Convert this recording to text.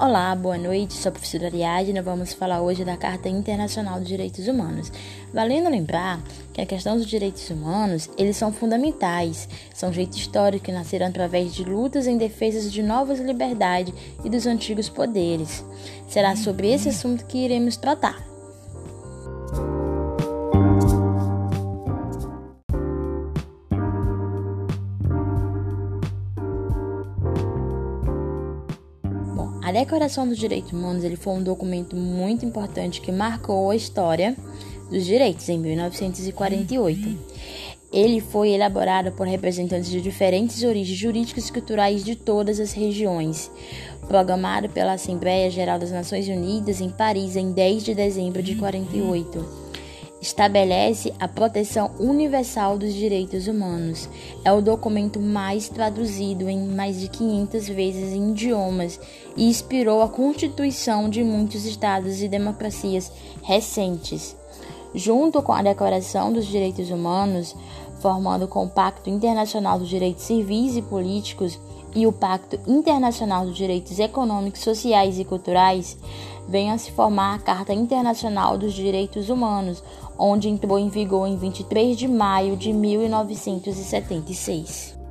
Olá, boa noite, sou a professora Ariadne e vamos falar hoje da Carta Internacional dos Direitos Humanos. Valendo lembrar que a questão dos direitos humanos, eles são fundamentais, são jeito histórico que nasceram através de lutas em defesa de novas liberdades e dos antigos poderes. Será sobre esse assunto que iremos tratar. A Declaração dos Direitos Humanos ele foi um documento muito importante que marcou a história dos direitos em 1948. Ele foi elaborado por representantes de diferentes origens jurídicas e culturais de todas as regiões, programado pela Assembleia Geral das Nações Unidas em Paris em 10 de dezembro de 48 estabelece a proteção universal dos direitos humanos. É o documento mais traduzido em mais de 500 vezes em idiomas e inspirou a constituição de muitos estados e democracias recentes. Junto com a Declaração dos Direitos Humanos, formando o Compacto Internacional dos Direitos Civis e Políticos e o Pacto Internacional dos Direitos Econômicos, Sociais e Culturais, vem a se formar a Carta Internacional dos Direitos Humanos, onde entrou em vigor em 23 de maio de 1976.